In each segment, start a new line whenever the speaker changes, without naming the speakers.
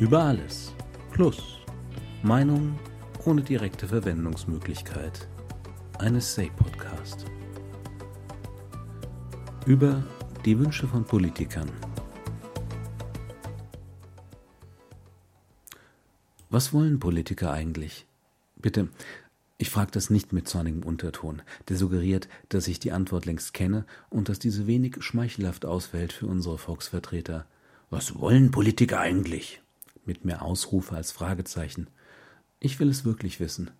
Über alles. Plus Meinung ohne direkte Verwendungsmöglichkeit. Eine Say-Podcast. Über die Wünsche von Politikern. Was wollen Politiker eigentlich? Bitte, ich frage das nicht mit zornigem Unterton, der suggeriert, dass ich die Antwort längst kenne und dass diese wenig schmeichelhaft ausfällt für unsere Volksvertreter. Was wollen Politiker eigentlich? Mit mehr Ausrufe als Fragezeichen. Ich will es wirklich wissen.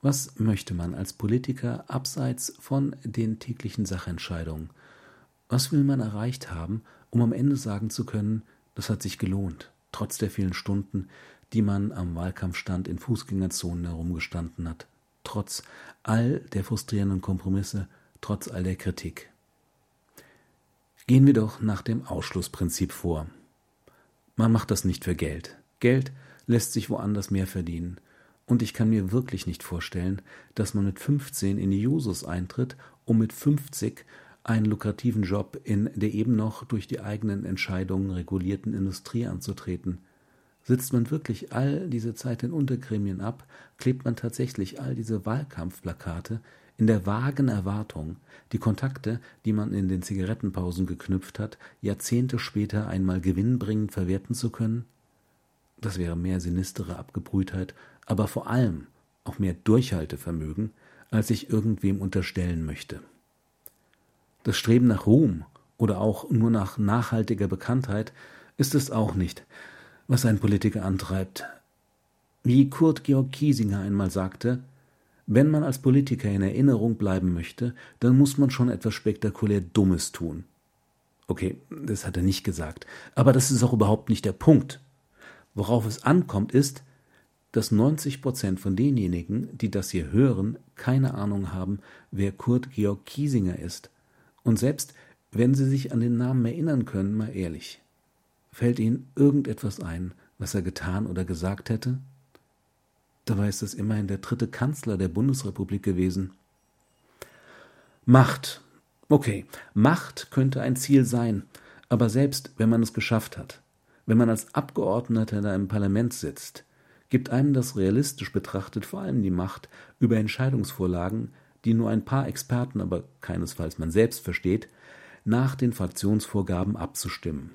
Was möchte man als Politiker abseits von den täglichen Sachentscheidungen? Was will man erreicht haben, um am Ende sagen zu können, das hat sich gelohnt, trotz der vielen Stunden, die man am Wahlkampfstand in Fußgängerzonen herumgestanden hat, trotz all der frustrierenden Kompromisse, trotz all der Kritik. Gehen wir doch nach dem Ausschlussprinzip vor. Man macht das nicht für Geld. Geld lässt sich woanders mehr verdienen. Und ich kann mir wirklich nicht vorstellen, dass man mit 15 in die Jusos eintritt, um mit 50 einen lukrativen Job in der eben noch durch die eigenen Entscheidungen regulierten Industrie anzutreten. Sitzt man wirklich all diese Zeit in Untergremien ab, klebt man tatsächlich all diese Wahlkampfplakate in der vagen Erwartung, die Kontakte, die man in den Zigarettenpausen geknüpft hat, Jahrzehnte später einmal gewinnbringend verwerten zu können? Das wäre mehr sinistere Abgebrühtheit, aber vor allem auch mehr Durchhaltevermögen, als ich irgendwem unterstellen möchte. Das Streben nach Ruhm oder auch nur nach nachhaltiger Bekanntheit ist es auch nicht, was ein Politiker antreibt. Wie Kurt Georg Kiesinger einmal sagte, wenn man als Politiker in Erinnerung bleiben möchte, dann muss man schon etwas spektakulär Dummes tun. Okay, das hat er nicht gesagt, aber das ist auch überhaupt nicht der Punkt. Worauf es ankommt, ist, dass 90 Prozent von denjenigen, die das hier hören, keine Ahnung haben, wer Kurt Georg Kiesinger ist. Und selbst wenn sie sich an den Namen erinnern können, mal ehrlich, fällt ihnen irgendetwas ein, was er getan oder gesagt hätte? Dabei ist es immerhin der dritte Kanzler der Bundesrepublik gewesen. Macht. Okay, Macht könnte ein Ziel sein, aber selbst wenn man es geschafft hat, wenn man als Abgeordneter da im Parlament sitzt, gibt einem das realistisch betrachtet vor allem die Macht, über Entscheidungsvorlagen, die nur ein paar Experten, aber keinesfalls man selbst versteht, nach den Fraktionsvorgaben abzustimmen.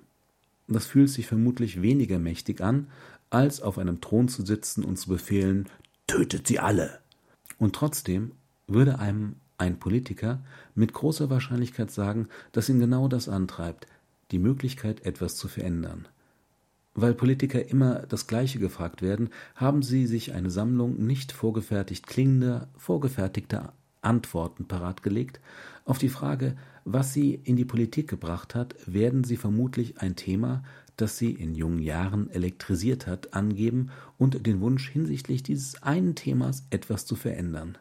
Das fühlt sich vermutlich weniger mächtig an, als auf einem Thron zu sitzen und zu befehlen, tötet sie alle. Und trotzdem würde einem ein Politiker mit großer Wahrscheinlichkeit sagen, dass ihn genau das antreibt, die Möglichkeit, etwas zu verändern. Weil Politiker immer das Gleiche gefragt werden, haben sie sich eine Sammlung nicht vorgefertigt klingender, vorgefertigter Antworten parat gelegt. Auf die Frage, was sie in die Politik gebracht hat, werden sie vermutlich ein Thema, das sie in jungen Jahren elektrisiert hat, angeben und den Wunsch hinsichtlich dieses einen Themas etwas zu verändern.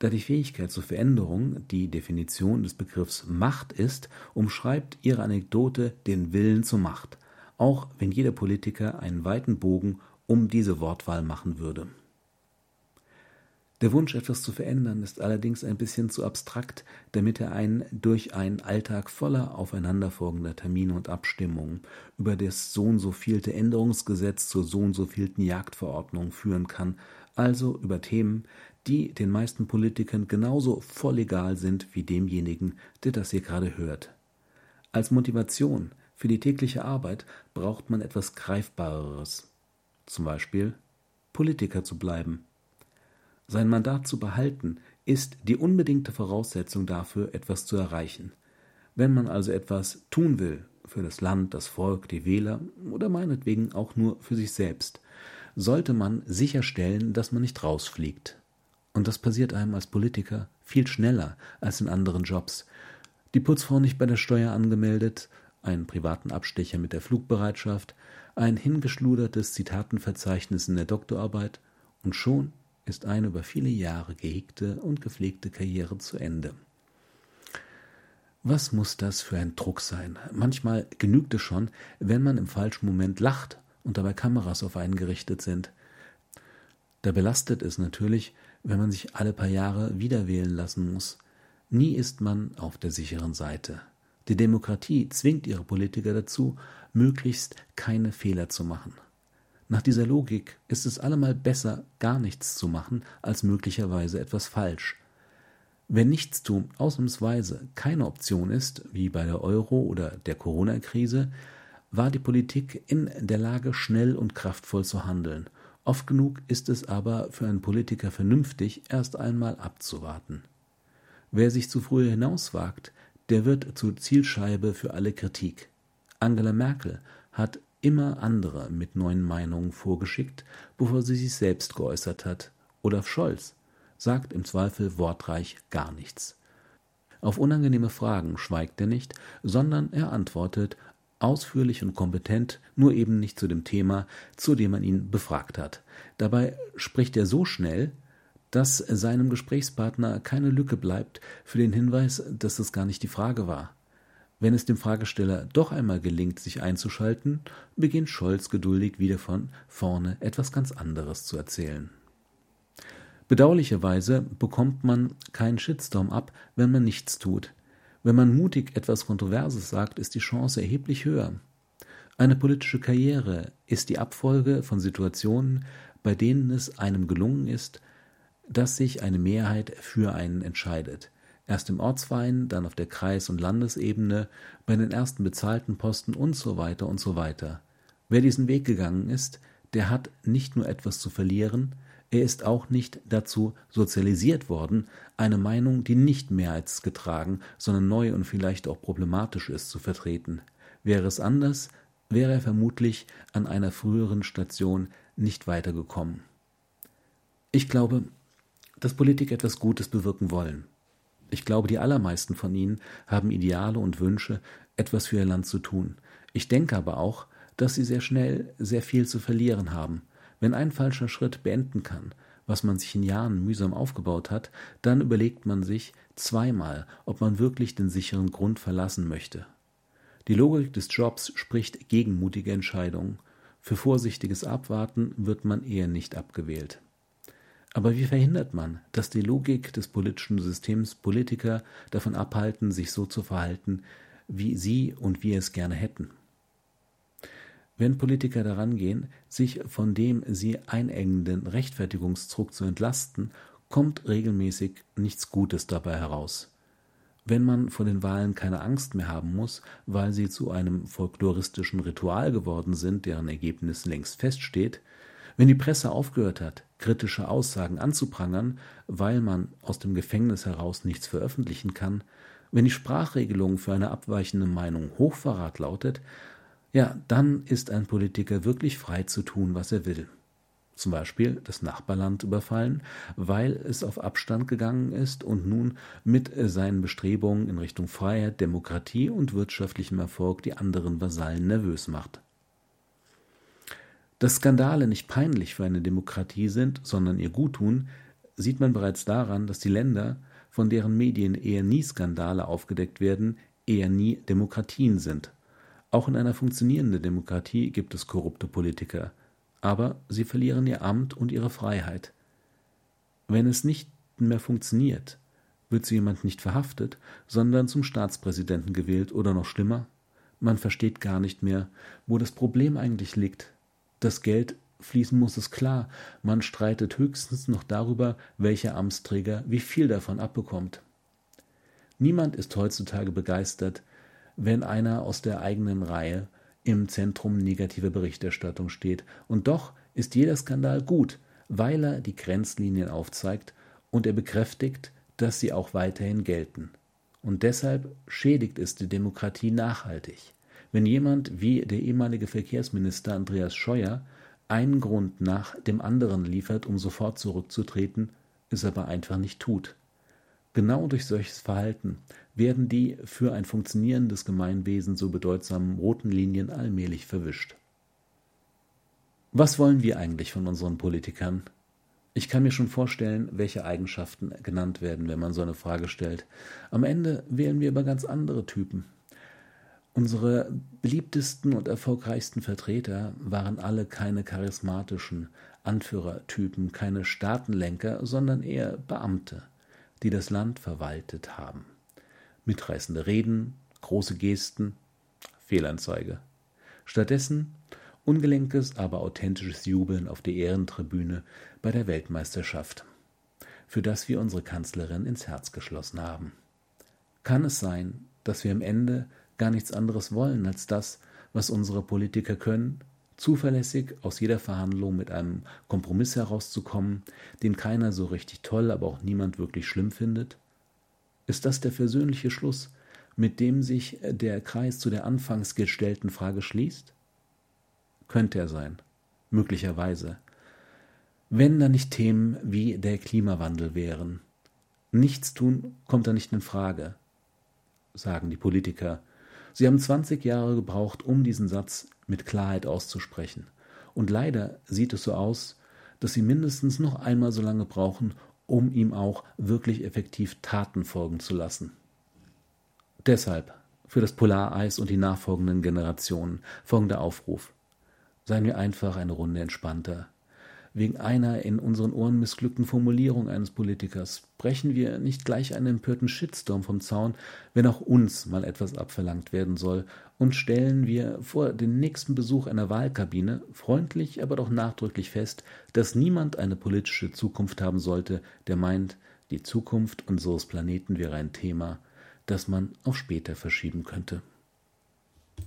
Da die Fähigkeit zur Veränderung die Definition des Begriffs Macht ist, umschreibt ihre Anekdote den Willen zur Macht, auch wenn jeder Politiker einen weiten Bogen um diese Wortwahl machen würde. Der Wunsch, etwas zu verändern, ist allerdings ein bisschen zu abstrakt, damit er einen durch einen Alltag voller aufeinanderfolgender Termine und Abstimmungen über das so und so vielte Änderungsgesetz zur so und so vielten Jagdverordnung führen kann, also über Themen, die den meisten Politikern genauso voll egal sind wie demjenigen, der das hier gerade hört. Als Motivation für die tägliche Arbeit braucht man etwas Greifbareres, zum Beispiel Politiker zu bleiben. Sein Mandat zu behalten, ist die unbedingte Voraussetzung dafür, etwas zu erreichen. Wenn man also etwas tun will für das Land, das Volk, die Wähler oder meinetwegen auch nur für sich selbst, sollte man sicherstellen, dass man nicht rausfliegt. Und das passiert einem als Politiker viel schneller als in anderen Jobs. Die Putzfrau nicht bei der Steuer angemeldet, einen privaten Abstecher mit der Flugbereitschaft, ein hingeschludertes Zitatenverzeichnis in der Doktorarbeit und schon ist eine über viele Jahre gehegte und gepflegte Karriere zu Ende. Was muss das für ein Druck sein? Manchmal genügt es schon, wenn man im falschen Moment lacht und dabei Kameras auf einen gerichtet sind. Da belastet es natürlich, wenn man sich alle paar Jahre wiederwählen lassen muss. Nie ist man auf der sicheren Seite. Die Demokratie zwingt ihre Politiker dazu, möglichst keine Fehler zu machen. Nach dieser Logik ist es allemal besser, gar nichts zu machen, als möglicherweise etwas falsch. Wenn Nichtstun ausnahmsweise keine Option ist, wie bei der Euro- oder der Corona-Krise, war die Politik in der Lage, schnell und kraftvoll zu handeln. Oft genug ist es aber für einen Politiker vernünftig, erst einmal abzuwarten. Wer sich zu früh hinauswagt, der wird zur Zielscheibe für alle Kritik. Angela Merkel hat immer andere mit neuen Meinungen vorgeschickt, bevor sie sich selbst geäußert hat. Olaf Scholz sagt im Zweifel wortreich gar nichts. Auf unangenehme Fragen schweigt er nicht, sondern er antwortet ausführlich und kompetent, nur eben nicht zu dem Thema, zu dem man ihn befragt hat. Dabei spricht er so schnell, dass seinem Gesprächspartner keine Lücke bleibt für den Hinweis, dass das gar nicht die Frage war. Wenn es dem Fragesteller doch einmal gelingt, sich einzuschalten, beginnt Scholz geduldig wieder von vorne etwas ganz anderes zu erzählen. Bedauerlicherweise bekommt man keinen Shitstorm ab, wenn man nichts tut. Wenn man mutig etwas Kontroverses sagt, ist die Chance erheblich höher. Eine politische Karriere ist die Abfolge von Situationen, bei denen es einem gelungen ist, dass sich eine Mehrheit für einen entscheidet. Erst im Ortsverein, dann auf der Kreis- und Landesebene, bei den ersten bezahlten Posten und so weiter und so weiter. Wer diesen Weg gegangen ist, der hat nicht nur etwas zu verlieren, er ist auch nicht dazu sozialisiert worden, eine Meinung, die nicht mehrheitsgetragen, sondern neu und vielleicht auch problematisch ist, zu vertreten. Wäre es anders, wäre er vermutlich an einer früheren Station nicht weitergekommen. Ich glaube, dass Politiker etwas Gutes bewirken wollen. Ich glaube, die allermeisten von ihnen haben Ideale und Wünsche, etwas für ihr Land zu tun. Ich denke aber auch, dass sie sehr schnell sehr viel zu verlieren haben. Wenn ein falscher Schritt beenden kann, was man sich in Jahren mühsam aufgebaut hat, dann überlegt man sich zweimal, ob man wirklich den sicheren Grund verlassen möchte. Die Logik des Jobs spricht gegen mutige Entscheidungen. Für vorsichtiges Abwarten wird man eher nicht abgewählt. Aber wie verhindert man, dass die Logik des politischen Systems Politiker davon abhalten, sich so zu verhalten, wie sie und wir es gerne hätten? Wenn Politiker daran gehen, sich von dem sie einengenden Rechtfertigungsdruck zu entlasten, kommt regelmäßig nichts Gutes dabei heraus. Wenn man vor den Wahlen keine Angst mehr haben muss, weil sie zu einem folkloristischen Ritual geworden sind, deren Ergebnis längst feststeht, wenn die Presse aufgehört hat, kritische Aussagen anzuprangern, weil man aus dem Gefängnis heraus nichts veröffentlichen kann, wenn die Sprachregelung für eine abweichende Meinung Hochverrat lautet, ja, dann ist ein Politiker wirklich frei zu tun, was er will. Zum Beispiel das Nachbarland überfallen, weil es auf Abstand gegangen ist und nun mit seinen Bestrebungen in Richtung Freiheit, Demokratie und wirtschaftlichem Erfolg die anderen Vasallen nervös macht. Dass Skandale nicht peinlich für eine Demokratie sind, sondern ihr guttun, sieht man bereits daran, dass die Länder, von deren Medien eher nie Skandale aufgedeckt werden, eher nie Demokratien sind. Auch in einer funktionierenden Demokratie gibt es korrupte Politiker, aber sie verlieren ihr Amt und ihre Freiheit. Wenn es nicht mehr funktioniert, wird so jemand nicht verhaftet, sondern zum Staatspräsidenten gewählt oder noch schlimmer, man versteht gar nicht mehr, wo das Problem eigentlich liegt. Das Geld fließen muss, ist klar. Man streitet höchstens noch darüber, welcher Amtsträger wie viel davon abbekommt. Niemand ist heutzutage begeistert, wenn einer aus der eigenen Reihe im Zentrum negativer Berichterstattung steht. Und doch ist jeder Skandal gut, weil er die Grenzlinien aufzeigt und er bekräftigt, dass sie auch weiterhin gelten. Und deshalb schädigt es die Demokratie nachhaltig. Wenn jemand wie der ehemalige Verkehrsminister Andreas Scheuer einen Grund nach dem anderen liefert, um sofort zurückzutreten, es aber einfach nicht tut. Genau durch solches Verhalten werden die für ein funktionierendes Gemeinwesen so bedeutsamen roten Linien allmählich verwischt. Was wollen wir eigentlich von unseren Politikern? Ich kann mir schon vorstellen, welche Eigenschaften genannt werden, wenn man so eine Frage stellt. Am Ende wählen wir aber ganz andere Typen. Unsere beliebtesten und erfolgreichsten Vertreter waren alle keine charismatischen Anführertypen, keine Staatenlenker, sondern eher Beamte, die das Land verwaltet haben. Mitreißende Reden, große Gesten, Fehlanzeige. Stattdessen ungelenkes, aber authentisches Jubeln auf der Ehrentribüne bei der Weltmeisterschaft, für das wir unsere Kanzlerin ins Herz geschlossen haben. Kann es sein, dass wir am Ende gar nichts anderes wollen als das, was unsere Politiker können, zuverlässig aus jeder Verhandlung mit einem Kompromiss herauszukommen, den keiner so richtig toll, aber auch niemand wirklich schlimm findet? Ist das der versöhnliche Schluss, mit dem sich der Kreis zu der anfangs gestellten Frage schließt? Könnte er sein, möglicherweise. Wenn da nicht Themen wie der Klimawandel wären. Nichts tun kommt da nicht in Frage, sagen die Politiker. Sie haben 20 Jahre gebraucht, um diesen Satz mit Klarheit auszusprechen. Und leider sieht es so aus, dass sie mindestens noch einmal so lange brauchen, um ihm auch wirklich effektiv Taten folgen zu lassen. Deshalb für das Polareis und die nachfolgenden Generationen folgender Aufruf. Seien wir einfach eine Runde entspannter. Wegen einer in unseren Ohren missglückten Formulierung eines Politikers brechen wir nicht gleich einen empörten Shitstorm vom Zaun, wenn auch uns mal etwas abverlangt werden soll, und stellen wir vor den nächsten Besuch einer Wahlkabine freundlich, aber doch nachdrücklich fest, dass niemand eine politische Zukunft haben sollte, der meint, die Zukunft unseres Planeten wäre ein Thema, das man auf später verschieben könnte.